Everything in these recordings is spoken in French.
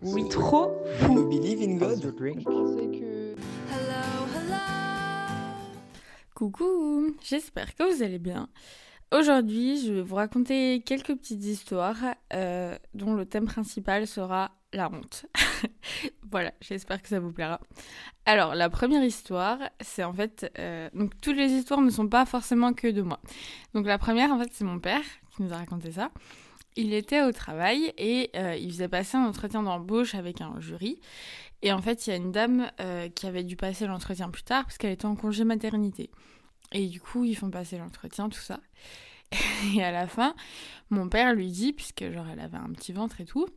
Oui, trop fou. You believe in God? The drink. Je pensais que. Coucou, j'espère que vous allez bien. Aujourd'hui, je vais vous raconter quelques petites histoires euh, dont le thème principal sera la honte. voilà, j'espère que ça vous plaira. Alors, la première histoire, c'est en fait... euh, donc, toutes les histoires ne sont pas forcément que de moi. Donc, la première, en fait, c'est mon père qui nous a raconté ça. Il était au travail et euh, il faisait passer un entretien d'embauche avec un jury. Et en fait, il y a une dame euh, qui avait dû passer l'entretien plus tard parce qu'elle était en congé maternité. Et du coup, ils font passer l'entretien, tout ça. Et à la fin, mon père lui dit, puisque genre elle avait un petit ventre et tout,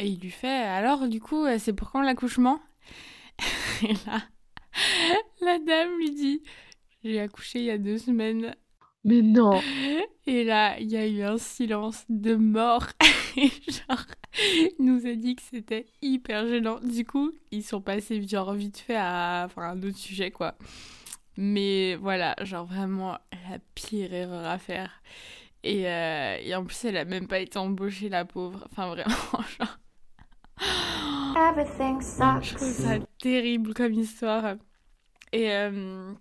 et il lui fait Alors, du coup, euh, c'est pour quand l'accouchement? Et là, la dame lui dit J'ai accouché il y a deux semaines. Mais non Et là, il y a eu un silence de mort. Et genre, il nous a dit que c'était hyper gênant. Du coup, ils sont passés genre vite fait à enfin, un autre sujet, quoi. Mais voilà, genre vraiment la pire erreur à faire. Et, euh, et en plus, elle a même pas été embauchée, la pauvre. Enfin, vraiment, genre. Everything Je trouve sucks. ça terrible comme histoire. Et euh,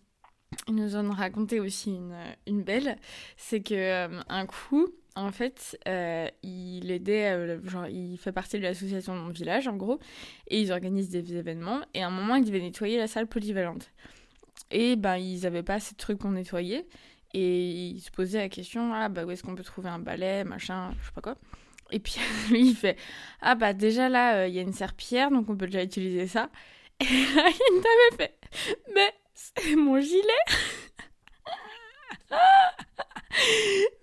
ils nous ont raconté aussi une, belle. C'est que euh, un coup, en fait, euh, il aidait, euh, genre, il fait partie de l'association de mon village, en gros, et ils organisent des événements. Et à un moment, il devait nettoyer la salle polyvalente. Et ben, ils avaient pas assez de trucs pour nettoyer. Et ils se posaient la question, ah bah où est-ce qu'on peut trouver un balai, machin, je sais pas quoi. Et puis lui, il fait, ah bah déjà là, il y a une serpillière, donc on peut déjà utiliser ça. Et là, il elle fait, mais mon gilet.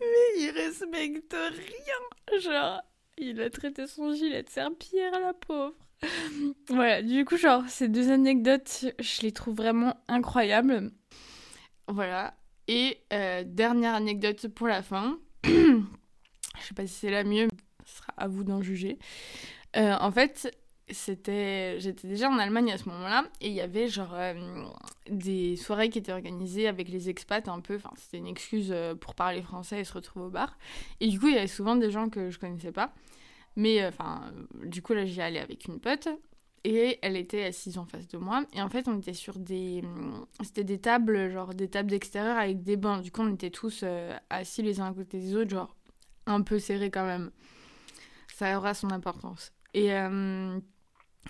mais il respecte rien. Genre, il a traité son gilet de serpillière, la pauvre. Voilà, du coup, genre, ces deux anecdotes, je les trouve vraiment incroyables. Voilà. Et euh, dernière anecdote pour la fin. je sais pas si c'est la mieux, ce sera à vous d'en juger. Euh, en fait, c'était, j'étais déjà en Allemagne à ce moment-là, et il y avait genre euh, des soirées qui étaient organisées avec les expats un peu. Enfin, c'était une excuse euh, pour parler français et se retrouver au bar. Et du coup, il y avait souvent des gens que je connaissais pas. Mais euh, enfin, du coup, là, j'y allais avec une pote. Et elle était assise en face de moi. Et en fait, on était sur des. C'était des tables, genre des tables d'extérieur avec des bancs. Du coup, on était tous assis les uns à côté des autres, genre un peu serrés quand même. Ça aura son importance. Et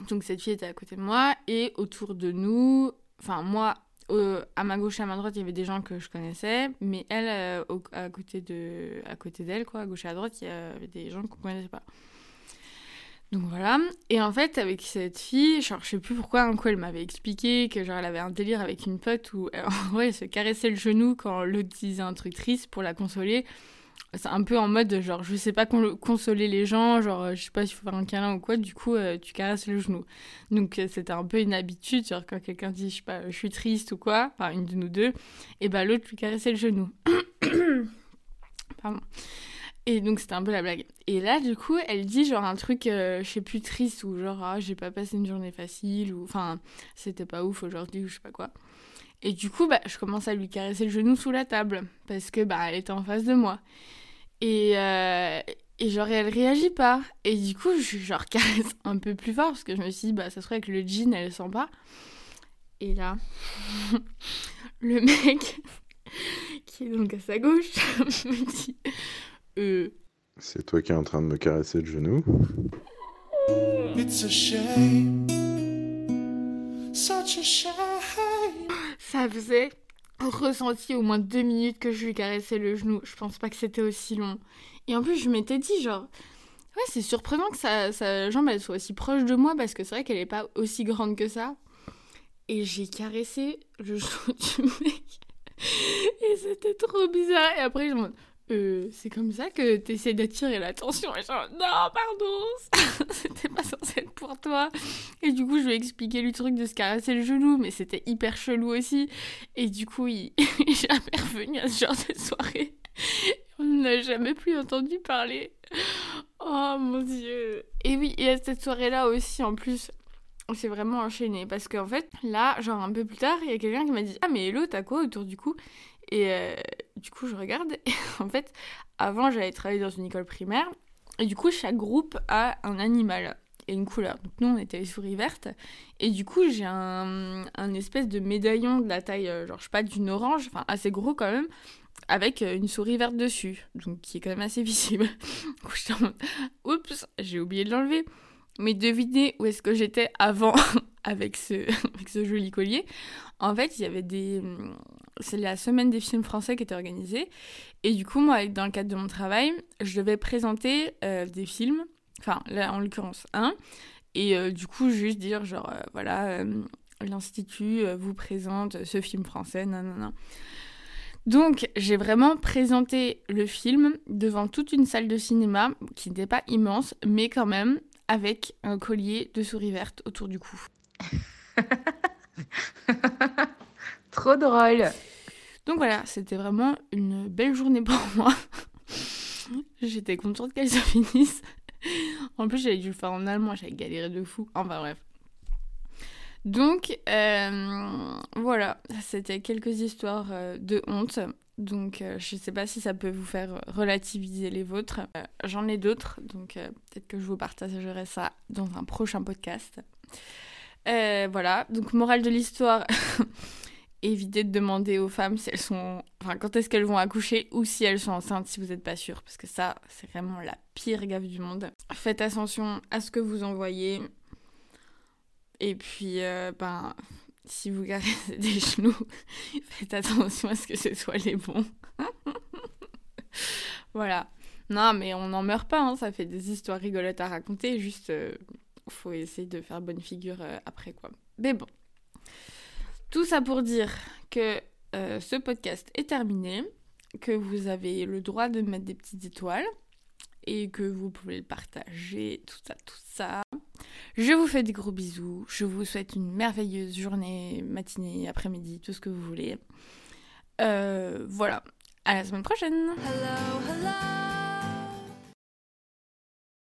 donc, cette fille était à côté de moi. Et autour de nous, enfin, moi, euh, à ma gauche et à ma droite, il y avait des gens que je connaissais. Mais elle, euh, à côté de, à côté d'elle, quoi, à gauche et à droite, il y avait des gens qu'on connaissait pas. Donc voilà. Et en fait, avec cette fille, genre, je sais plus pourquoi, un coup, elle m'avait expliqué que, genre, elle avait un délire avec une pote où, elle- en vrai, elle se caressait le genou quand l'autre disait un truc triste pour la consoler. C'est un peu en mode, genre, je sais pas con- consoler les gens, genre, je sais pas s'il faut faire un câlin ou quoi, du coup, euh, tu caresses le genou. Donc, euh, c'était un peu une habitude, genre, quand quelqu'un dit, je sais pas, je suis triste ou quoi, enfin, une de nous deux, et bah, l'autre lui caressait le genou. Pardon. Et donc c'était un peu la blague. Et là, du coup, elle dit genre un truc, euh, je sais plus, triste, ou genre, ah, j'ai pas passé une journée facile, ou enfin, c'était pas ouf aujourd'hui, ou je sais pas quoi. Et du coup, bah, je commence à lui caresser le genou sous la table, parce que bah, elle était en face de moi. Et, euh, et genre, elle réagit pas. Et du coup, je genre caresse un peu plus fort, parce que je me suis dit, bah, ça se trouve avec le jean, elle sent pas. Et là, le mec, qui est donc à sa gauche, me dit, euh, C'est toi qui es en train de me caresser le genou It's a shame, such a shame. Ça faisait ressenti au moins deux minutes que je lui caressais le genou. Je pense pas que c'était aussi long. Et en plus, je m'étais dit, genre, ouais, c'est surprenant que sa, sa jambe elle soit aussi proche de moi parce que c'est vrai qu'elle est pas aussi grande que ça. Et j'ai caressé le genou du mec. Et c'était trop bizarre. Et après, je me euh, c'est comme ça que t'essaies d'attirer l'attention. Et genre, non, pardon, c'était pas censé être pour toi. Et du coup, je lui ai expliqué le truc de se caresser le genou, mais c'était hyper chelou aussi. Et du coup, il il est jamais revenu à ce genre de soirée. On n'a jamais plus entendu parler. Oh mon dieu. Et oui, et à cette soirée-là aussi, en plus, on s'est vraiment enchaîné. Parce qu'en fait, là, genre un peu plus tard, il y a quelqu'un qui m'a dit Ah, mais hello, t'as quoi autour du cou Et euh, du coup, je regarde. Et en fait, avant, j'avais travaillé dans une école primaire. Et du coup, chaque groupe a un animal. et une couleur. Donc nous, on était les souris vertes. Et du coup, j'ai un, espèce de médaillon de la taille, euh, genre, je sais pas, d'une orange, enfin assez gros quand même, avec euh, une souris verte dessus, donc qui est quand même assez visible. En mode, Oups, j'ai oublié de l'enlever. Mais devinez où est-ce que j'étais avant avec ce joli collier. En fait, il y avait des... hum, C'est la semaine des films français qui était organisée. Et du coup, moi, dans le cadre de mon travail, je devais présenter euh, des films. Enfin, là, en l'occurrence, un. Et euh, du coup, juste dire, genre, euh, voilà, l'Institut vous présente ce film français, non. Donc, j'ai vraiment présenté le film devant toute une salle de cinéma qui n'était pas immense, mais quand même avec un collier de souris verte autour du cou. Trop drôle. Donc voilà, c'était vraiment une belle journée pour moi. J'étais contente qu'elle se finisse. En plus, j'avais dû le faire en allemand, j'avais galéré de fou. Enfin bref. Donc euh, voilà, c'était quelques histoires euh, de honte. Donc euh, je sais pas si ça peut vous faire relativiser les vôtres. J'en ai d'autres, donc peut-être que je vous partagerai ça dans un prochain podcast. Euh, voilà, donc morale de l'histoire. évitez de demander aux femmes si elles sont, enfin, quand est-ce qu'elles vont accoucher ou si elles sont enceintes si vous n'êtes pas sûr, parce que ça, c'est vraiment la pire gaffe du monde. Faites attention à ce que vous envoyez. Et puis, euh, ben, si vous caressez des genoux, faites attention à ce que ce soit les bons. voilà. Non, mais on n'en meurt pas, hein, ça fait des histoires rigolotes à raconter, juste, euh, faut essayer de faire bonne figure euh, après, quoi. Mais bon. Tout ça pour dire que euh, ce podcast est terminé, que vous avez le droit de mettre des petites étoiles et que vous pouvez le partager, tout ça, tout ça. Je vous fais des gros bisous, je vous souhaite une merveilleuse journée, matinée, après-midi, tout ce que vous voulez. Euh, voilà, à la semaine prochaine Hello, hello.